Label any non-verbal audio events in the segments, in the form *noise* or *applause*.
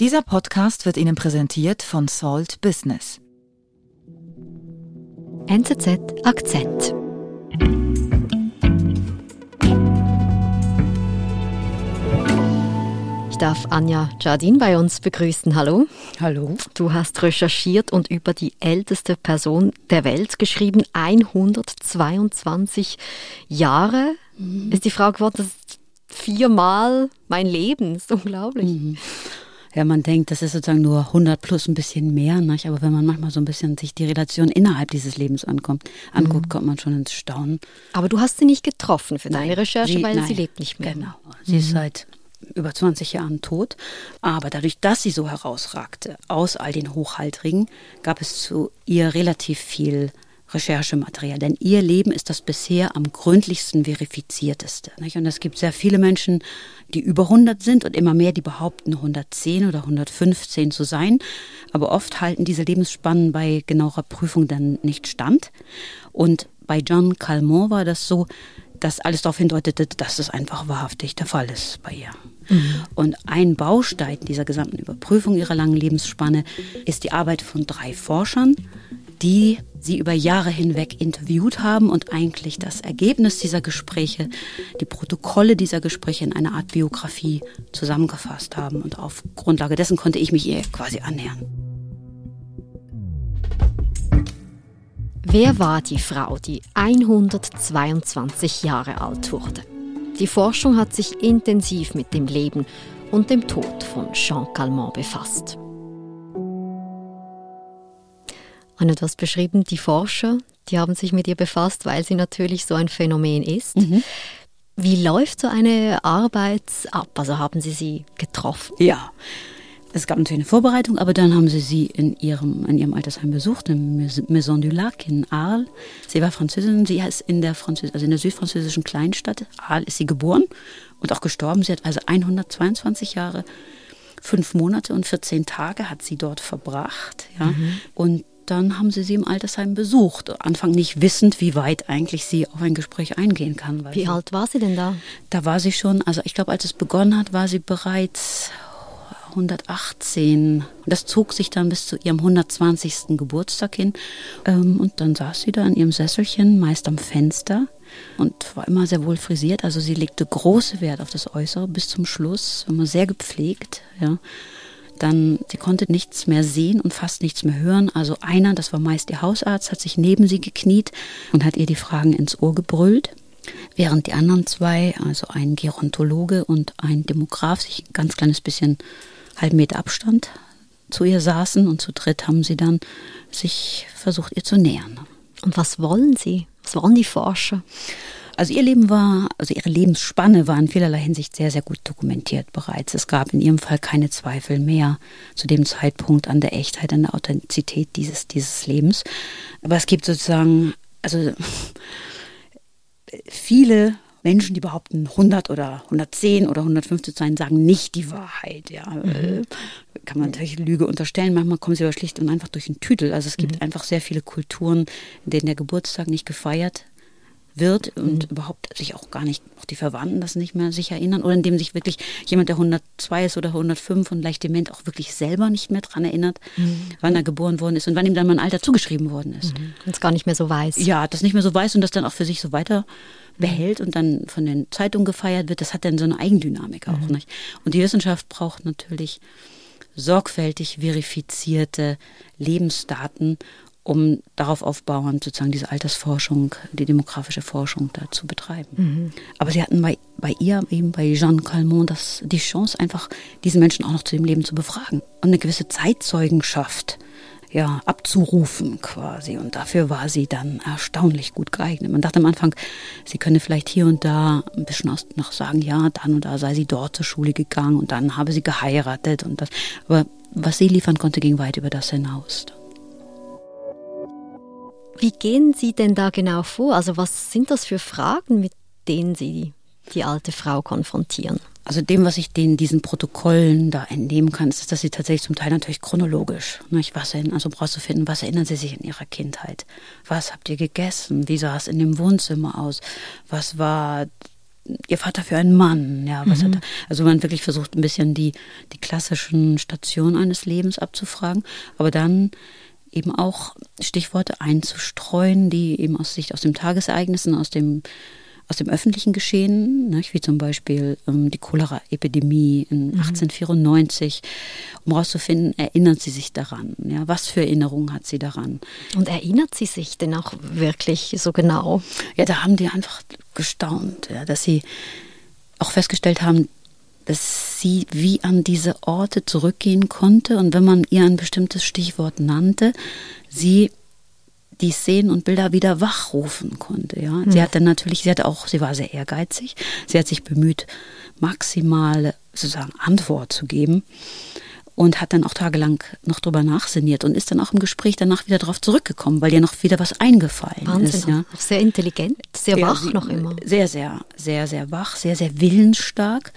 Dieser Podcast wird Ihnen präsentiert von Salt Business. NZZ Akzent. Ich darf Anja Jardin bei uns begrüßen. Hallo. Hallo. Du hast recherchiert und über die älteste Person der Welt geschrieben. 122 Jahre mhm. ist die Frau geworden. Das ist viermal mein Leben. Das ist unglaublich. Mhm. Ja, man denkt, das ist sozusagen nur 100 plus ein bisschen mehr, nicht? aber wenn man manchmal so ein bisschen sich die Relation innerhalb dieses Lebens ankommt, anguckt, mhm. kommt man schon ins Staunen. Aber du hast sie nicht getroffen für deine Recherche, sie, weil nein, sie lebt nicht mehr. Genau, sie mhm. ist seit über 20 Jahren tot. Aber dadurch, dass sie so herausragte aus all den Hochhaltrigen, gab es zu ihr relativ viel Recherchematerial. Denn ihr Leben ist das bisher am gründlichsten verifizierteste. Nicht? Und es gibt sehr viele Menschen, die über 100 sind und immer mehr, die behaupten, 110 oder 115 zu sein. Aber oft halten diese Lebensspannen bei genauer Prüfung dann nicht stand. Und bei John Calmont war das so, dass alles darauf hindeutete, dass es einfach wahrhaftig der Fall ist bei ihr. Mhm. Und ein Baustein dieser gesamten Überprüfung ihrer langen Lebensspanne ist die Arbeit von drei Forschern, die sie über Jahre hinweg interviewt haben und eigentlich das Ergebnis dieser Gespräche, die Protokolle dieser Gespräche in einer Art Biografie zusammengefasst haben. Und auf Grundlage dessen konnte ich mich ihr quasi annähern. Wer war die Frau, die 122 Jahre alt wurde? Die Forschung hat sich intensiv mit dem Leben und dem Tod von Jean Calment befasst. Du hast beschrieben, die Forscher, die haben sich mit ihr befasst, weil sie natürlich so ein Phänomen ist. Mhm. Wie läuft so eine Arbeit ab? Also haben Sie sie getroffen? Ja, es gab natürlich eine Vorbereitung, aber dann haben sie sie in ihrem, in ihrem Altersheim besucht, in Maison du Lac in Arles. Sie war Französin, sie ist in der, Französ also in der südfranzösischen Kleinstadt Arles ist sie geboren und auch gestorben. Sie hat also 122 Jahre, fünf Monate und 14 Tage hat sie dort verbracht. Ja. Mhm. Und dann haben sie sie im Altersheim besucht. Anfang nicht wissend, wie weit eigentlich sie auf ein Gespräch eingehen kann. Wie alt war sie denn da? Da war sie schon, also ich glaube, als es begonnen hat, war sie bereits 118. Das zog sich dann bis zu ihrem 120. Geburtstag hin. Ähm, und dann saß sie da in ihrem Sesselchen, meist am Fenster und war immer sehr wohl frisiert. Also sie legte große Wert auf das Äußere bis zum Schluss, immer sehr gepflegt. Ja. Dann, sie konnte nichts mehr sehen und fast nichts mehr hören. Also einer, das war meist ihr Hausarzt, hat sich neben sie gekniet und hat ihr die Fragen ins Ohr gebrüllt. Während die anderen zwei, also ein Gerontologe und ein Demograf, sich ein ganz kleines bisschen halben Meter Abstand zu ihr saßen und zu dritt haben sie dann sich versucht, ihr zu nähern. Und was wollen sie? Was wollen die Forscher? Also ihr Leben war, also ihre Lebensspanne war in vielerlei Hinsicht sehr, sehr gut dokumentiert bereits. Es gab in ihrem Fall keine Zweifel mehr zu dem Zeitpunkt an der Echtheit, an der Authentizität dieses, dieses Lebens. Aber es gibt sozusagen, also *laughs* viele Menschen, die behaupten 100 oder 110 oder 150 zu sein, sagen nicht die Wahrheit. Ja, mhm. Äh, kann man natürlich Lüge unterstellen. Manchmal kommen sie aber schlicht und einfach durch den Tüdel. Also es gibt mhm. einfach sehr viele Kulturen, in denen der Geburtstag nicht gefeiert wird und mhm. überhaupt sich auch gar nicht, auch die Verwandten das nicht mehr sich erinnern oder indem sich wirklich jemand, der 102 ist oder 105 und leicht dement, auch wirklich selber nicht mehr daran erinnert, mhm. wann er geboren worden ist und wann ihm dann mal ein Alter zugeschrieben worden ist. Mhm. Und es gar nicht mehr so weiß. Ja, das nicht mehr so weiß und das dann auch für sich so weiter behält und dann von den Zeitungen gefeiert wird, das hat dann so eine Eigendynamik auch. Mhm. Nicht? Und die Wissenschaft braucht natürlich sorgfältig verifizierte Lebensdaten, um darauf aufbauend sozusagen diese Altersforschung, die demografische Forschung da zu betreiben. Mhm. Aber sie hatten bei, bei ihr, eben bei Jeanne Calmont, das, die Chance, einfach diesen Menschen auch noch zu dem Leben zu befragen und eine gewisse Zeitzeugenschaft ja, abzurufen quasi. Und dafür war sie dann erstaunlich gut geeignet. Man dachte am Anfang, sie könne vielleicht hier und da ein bisschen noch sagen, ja, dann und da sei sie dort zur Schule gegangen und dann habe sie geheiratet und das. Aber was sie liefern konnte, ging weit über das hinaus. Wie gehen Sie denn da genau vor? Also was sind das für Fragen, mit denen Sie die alte Frau konfrontieren? Also dem, was ich den diesen Protokollen da entnehmen kann, ist, dass sie tatsächlich zum Teil natürlich chronologisch, nicht? was also brauchst du finden, was erinnern sie sich in ihrer Kindheit? Was habt ihr gegessen? Wie sah es in dem Wohnzimmer aus? Was war Ihr Vater für ein Mann, ja, was mhm. hat er? Also man wirklich versucht ein bisschen die, die klassischen Stationen eines Lebens abzufragen, aber dann eben auch Stichworte einzustreuen, die eben aus Sicht aus dem Tagesereignissen, aus dem aus dem öffentlichen Geschehen, ne, wie zum Beispiel ähm, die Cholera-Epidemie in mhm. 1894, um herauszufinden, erinnert sie sich daran? Ja, was für Erinnerungen hat sie daran? Und erinnert sie sich denn auch wirklich so genau? Ja, da haben die einfach gestaunt, ja, dass sie auch festgestellt haben, dass sie wie an diese Orte zurückgehen konnte und wenn man ihr ein bestimmtes Stichwort nannte, sie die Szenen und Bilder wieder wachrufen konnte. Ja, sie hat dann natürlich, sie hat auch, sie war sehr ehrgeizig. Sie hat sich bemüht, maximale sozusagen Antwort zu geben und hat dann auch tagelang noch drüber nachsinniert und ist dann auch im Gespräch danach wieder darauf zurückgekommen, weil ihr noch wieder was eingefallen Wahnsinn, ist. Ja. Sehr intelligent, sehr ja, wach noch immer. Sehr, sehr, sehr, sehr wach, sehr, sehr willensstark.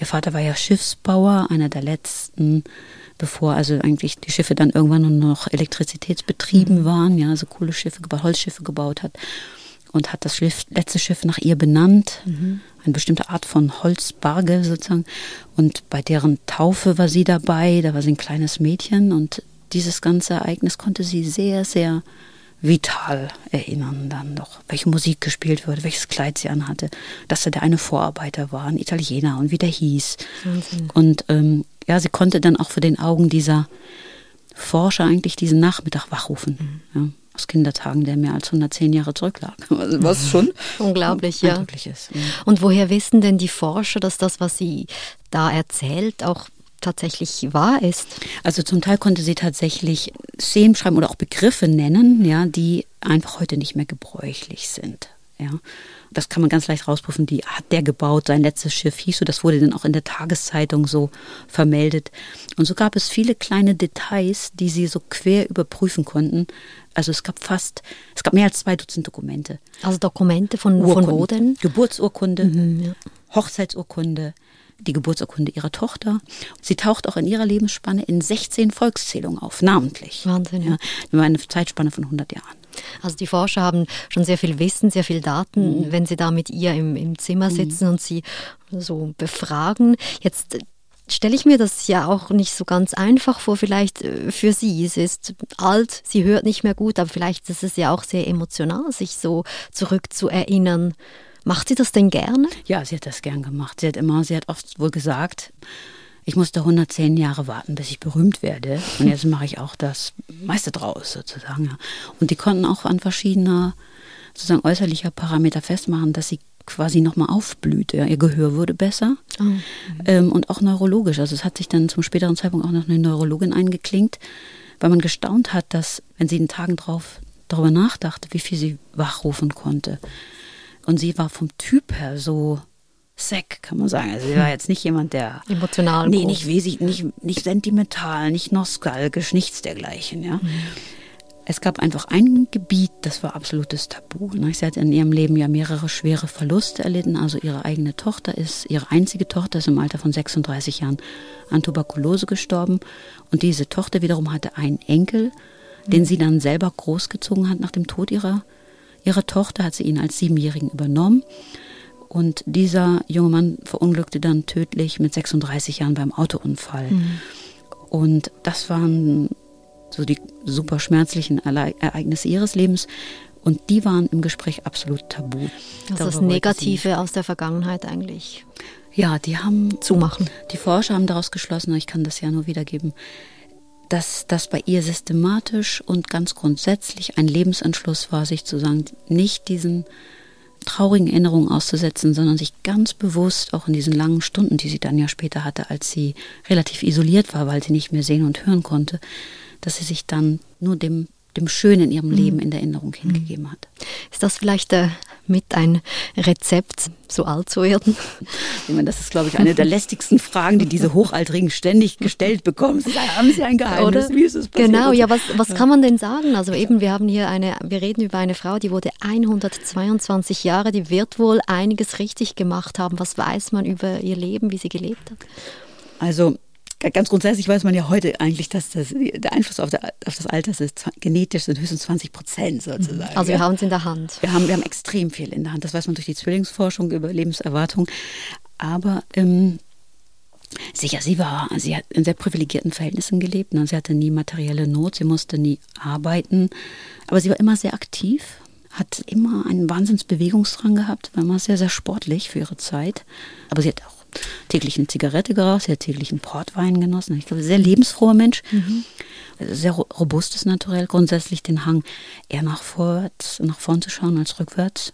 Ihr Vater war ja Schiffsbauer, einer der letzten bevor also eigentlich die Schiffe dann irgendwann nur noch elektrizitätsbetrieben mhm. waren, ja, also Kohleschiffe, Holzschiffe gebaut hat und hat das Schiff, letzte Schiff nach ihr benannt, mhm. eine bestimmte Art von Holzbarge sozusagen. Und bei deren Taufe war sie dabei, da war sie ein kleines Mädchen und dieses ganze Ereignis konnte sie sehr, sehr vital erinnern dann noch, welche Musik gespielt wurde, welches Kleid sie anhatte, dass er der eine Vorarbeiter war, ein Italiener und wie der hieß. Wahnsinn. Und ähm, ja, sie konnte dann auch für den Augen dieser Forscher eigentlich diesen Nachmittag wachrufen. Mhm. Ja, aus Kindertagen, der mehr als 110 Jahre zurücklag. *laughs* Was schon unglaublich, ja. ist. Und woher wissen denn die Forscher, dass das, was sie da erzählt, auch tatsächlich wahr ist? Also zum Teil konnte sie tatsächlich Szenen schreiben oder auch Begriffe nennen, ja, die einfach heute nicht mehr gebräuchlich sind. Ja. Das kann man ganz leicht rausprüfen. Die hat der gebaut, sein letztes Schiff hieß so. Das wurde dann auch in der Tageszeitung so vermeldet. Und so gab es viele kleine Details, die sie so quer überprüfen konnten. Also es gab fast, es gab mehr als zwei Dutzend Dokumente. Also Dokumente von, von wo denn? Geburtsurkunde, mhm, ja. Hochzeitsurkunde, die Geburtsurkunde ihrer Tochter. Sie taucht auch in ihrer Lebensspanne in 16 Volkszählungen auf, namentlich. Wahnsinn. Ja. Über eine Zeitspanne von 100 Jahren. Also die Forscher haben schon sehr viel Wissen, sehr viel Daten, mhm. wenn sie da mit ihr im, im Zimmer mhm. sitzen mhm. und sie so befragen. Jetzt stelle ich mir das ja auch nicht so ganz einfach vor, vielleicht äh, für sie. Sie ist alt, sie hört nicht mehr gut, aber vielleicht ist es ja auch sehr emotional, sich so zurückzuerinnern. Macht sie das denn gerne? Ja, sie hat das gern gemacht. Sie hat immer, sie hat oft wohl gesagt, ich musste 110 Jahre warten, bis ich berühmt werde. Und jetzt mache ich auch das meiste draus sozusagen. Und die konnten auch an verschiedener sozusagen äußerlicher Parameter festmachen, dass sie quasi nochmal aufblühte. Ihr Gehör wurde besser oh. ähm, und auch neurologisch. Also es hat sich dann zum späteren Zeitpunkt auch noch eine Neurologin eingeklinkt, weil man gestaunt hat, dass, wenn sie in Tagen drauf darüber nachdachte, wie viel sie wachrufen konnte. Und sie war vom Typ her so Sack, kann man sagen. Also sie war jetzt nicht jemand, der emotional, nee, nicht wesig, nicht nicht sentimental, nicht nostalgisch, nichts dergleichen. Ja. Mhm. Es gab einfach ein Gebiet, das war absolutes Tabu. Ne? Sie hat in ihrem Leben ja mehrere schwere Verluste erlitten. Also ihre eigene Tochter ist, ihre einzige Tochter ist im Alter von 36 Jahren an Tuberkulose gestorben. Und diese Tochter wiederum hatte einen Enkel, den sie dann selber großgezogen hat nach dem Tod ihrer, ihrer Tochter, hat sie ihn als Siebenjährigen übernommen. Und dieser junge Mann verunglückte dann tödlich mit 36 Jahren beim Autounfall. Mhm. Und das waren so die super schmerzlichen Ereignisse ihres Lebens. Und die waren im Gespräch absolut tabu. Das ist das Negative aus der Vergangenheit eigentlich. Ja, die haben zumachen. Die Forscher haben daraus geschlossen, ich kann das ja nur wiedergeben, dass das bei ihr systematisch und ganz grundsätzlich ein Lebensentschluss war, sich zu sagen, nicht diesen traurigen Erinnerungen auszusetzen, sondern sich ganz bewusst auch in diesen langen Stunden, die sie dann ja später hatte, als sie relativ isoliert war, weil sie nicht mehr sehen und hören konnte, dass sie sich dann nur dem dem Schönen in ihrem Leben mhm. in der Erinnerung hingegeben hat. Ist das vielleicht äh, mit ein Rezept, so alt zu werden? *laughs* Meine, das ist, glaube ich, eine der lästigsten Fragen, die diese Hochaltrigen ständig gestellt bekommen. Sie sagen, haben Sie ein Geheimnis? Oder? Wie ist es passiert? Genau, ja, was, was kann man denn sagen? Also eben, wir haben hier eine, wir reden über eine Frau, die wurde 122 Jahre, die wird wohl einiges richtig gemacht haben. Was weiß man über ihr Leben, wie sie gelebt hat? Also ganz grundsätzlich weiß man ja heute eigentlich, dass das, der Einfluss auf, der, auf das Alter ist genetisch sind höchstens 20 Prozent sozusagen. Also wir haben es in der Hand. Wir haben, wir haben extrem viel in der Hand. Das weiß man durch die Zwillingsforschung über Lebenserwartung. Aber ähm, Sicher, sie war, sie hat in sehr privilegierten Verhältnissen gelebt. Ne? Sie hatte nie materielle Not, sie musste nie arbeiten, aber sie war immer sehr aktiv, hat immer einen Wahnsinnsbewegungsdrang gehabt, war immer sehr, sehr sportlich für ihre Zeit. Aber sie hat auch täglich eine Zigarette geraucht, sie hat täglich einen Portwein genossen. Ich glaube, sehr lebensfroher Mensch. Mhm. Sehr robustes Naturell, grundsätzlich den Hang eher nach vorwärts, nach vorn zu schauen als rückwärts.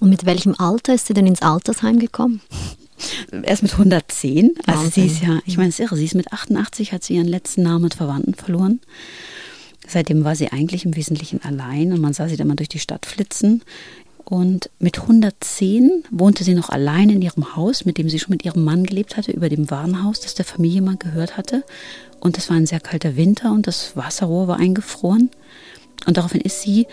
Und mit welchem Alter ist sie denn ins Altersheim gekommen? *laughs* Erst mit 110. Also Wahnsinn. sie ist ja, ich meine, es ist irre, sie ist mit 88, hat sie ihren letzten Namen mit Verwandten verloren. Seitdem war sie eigentlich im Wesentlichen allein und man sah sie dann mal durch die Stadt flitzen. Und mit 110 wohnte sie noch allein in ihrem Haus, mit dem sie schon mit ihrem Mann gelebt hatte, über dem Warenhaus, das der Familie mal gehört hatte. Und es war ein sehr kalter Winter und das Wasserrohr war eingefroren. Und daraufhin ist sie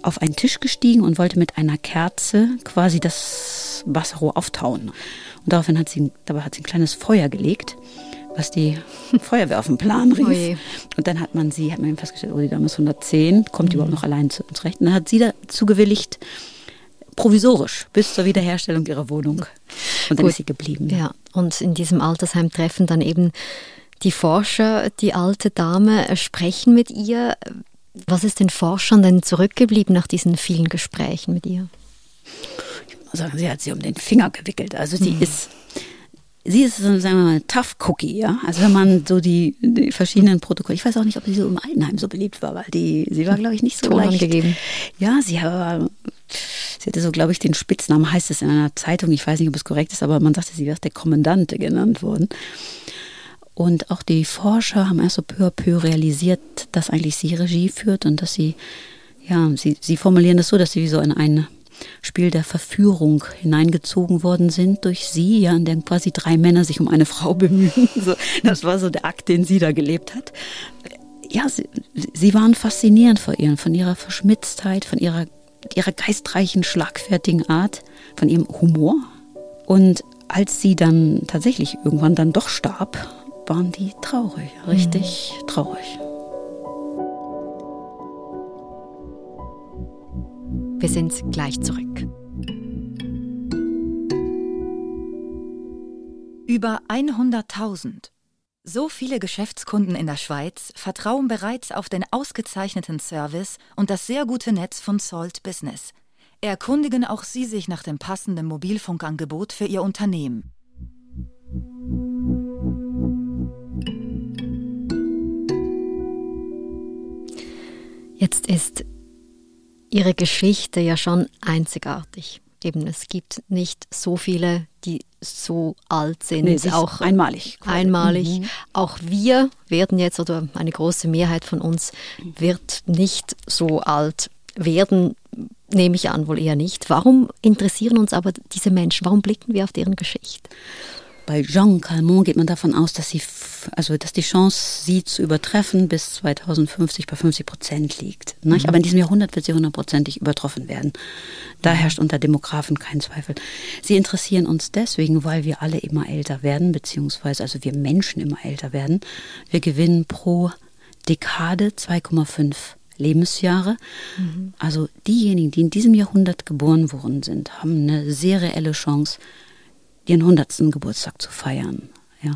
auf einen Tisch gestiegen und wollte mit einer Kerze quasi das Wasserrohr auftauen. Und daraufhin hat sie, dabei hat sie ein kleines Feuer gelegt, was die *laughs* Feuerwehr auf den Plan rief. Oje. Und dann hat man sie, hat man festgestellt, oh, die Dame ist 110, kommt mhm. überhaupt noch allein zu uns recht. Und dann hat sie dazu gewilligt, provisorisch bis zur Wiederherstellung ihrer Wohnung. Und dann Gut. ist sie geblieben. Ja, und in diesem Altersheim treffen dann eben die Forscher, die alte Dame, sprechen mit ihr. Was ist den Forschern denn zurückgeblieben nach diesen vielen Gesprächen mit ihr? Ich muss sagen, sie hat sie um den Finger gewickelt. Also sie mhm. ist sie ist, sagen wir mal, Tough Cookie, ja. Also wenn man so die, die, verschiedenen Protokolle, ich weiß auch nicht, ob sie so im Altenheim so beliebt war, weil die, sie war, glaube ich, nicht so Ton leicht. Angegeben. Ja, sie war, sie hatte so, glaube ich, den Spitznamen, heißt es in einer Zeitung, ich weiß nicht, ob es korrekt ist, aber man sagte, sie wäre der Kommandante genannt worden. Und auch die Forscher haben erst so peu à peu realisiert, dass eigentlich sie Regie führt und dass sie, ja, sie, sie formulieren das so, dass sie wie so in ein Spiel der Verführung hineingezogen worden sind durch sie, ja, in dem quasi drei Männer sich um eine Frau *laughs* bemühen. So, das war so der Akt, den sie da gelebt hat. Ja, sie, sie waren faszinierend vor ihr, von ihrer Verschmitztheit, von ihrer, ihrer geistreichen, schlagfertigen Art, von ihrem Humor. Und als sie dann tatsächlich irgendwann dann doch starb, waren die traurig, richtig mhm. traurig. Wir sind gleich zurück. Über 100.000. So viele Geschäftskunden in der Schweiz vertrauen bereits auf den ausgezeichneten Service und das sehr gute Netz von Salt Business. Erkundigen auch Sie sich nach dem passenden Mobilfunkangebot für Ihr Unternehmen. Jetzt ist Ihre Geschichte ja schon einzigartig. Eben, es gibt nicht so viele, die so alt sind. Nee, ist auch einmalig. Quasi. Einmalig. Mhm. Auch wir werden jetzt, oder eine große Mehrheit von uns wird nicht so alt werden, nehme ich an, wohl eher nicht. Warum interessieren uns aber diese Menschen? Warum blicken wir auf deren Geschichte? Bei Jean Calment geht man davon aus, dass sie, also dass die Chance, sie zu übertreffen, bis 2050 bei 50 Prozent liegt. Mhm. Aber in diesem Jahrhundert wird sie hundertprozentig übertroffen werden. Da herrscht unter Demografen kein Zweifel. Sie interessieren uns deswegen, weil wir alle immer älter werden, beziehungsweise also wir Menschen immer älter werden. Wir gewinnen pro Dekade 2,5 Lebensjahre. Mhm. Also diejenigen, die in diesem Jahrhundert geboren worden sind, haben eine sehr reelle Chance, ihren 100. Geburtstag zu feiern. Ja.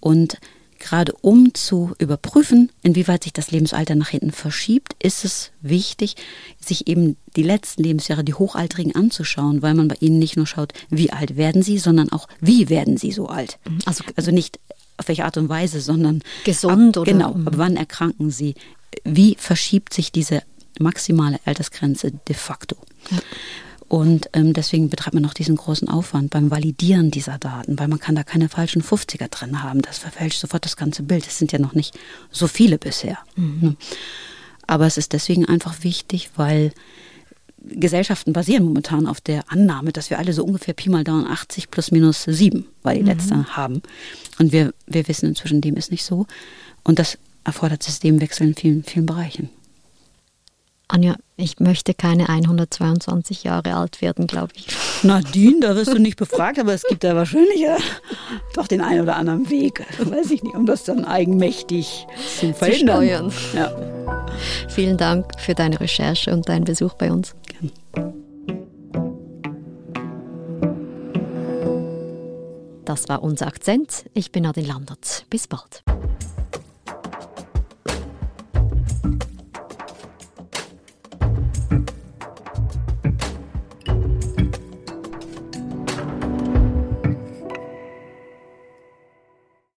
Und gerade um zu überprüfen, inwieweit sich das Lebensalter nach hinten verschiebt, ist es wichtig, sich eben die letzten Lebensjahre, die Hochaltrigen anzuschauen, weil man bei ihnen nicht nur schaut, wie alt werden sie, sondern auch, wie werden sie so alt. Mhm. Also, also nicht auf welche Art und Weise, sondern gesund ab, oder genau, ab wann erkranken sie? Wie verschiebt sich diese maximale Altersgrenze de facto? Ja. Und ähm, deswegen betreibt man auch diesen großen Aufwand beim Validieren dieser Daten, weil man kann da keine falschen 50er drin haben. Das verfälscht sofort das ganze Bild. Es sind ja noch nicht so viele bisher. Mhm. Ne? Aber es ist deswegen einfach wichtig, weil Gesellschaften basieren momentan auf der Annahme, dass wir alle so ungefähr Pi mal Daumen 80 plus minus 7, weil die mhm. letzte haben. Und wir, wir wissen inzwischen, dem ist nicht so. Und das erfordert Systemwechsel in vielen, vielen Bereichen. Anja, ich möchte keine 122 Jahre alt werden, glaube ich. *laughs* Nadine, da wirst du nicht befragt, aber es gibt da wahrscheinlich ja doch den einen oder anderen Weg, weiß ich nicht, um das dann eigenmächtig zu verhindern. Zu steuern. Ja. Vielen Dank für deine Recherche und deinen Besuch bei uns. Gerne. Das war unser Akzent. Ich bin Nadine Landert. Bis bald.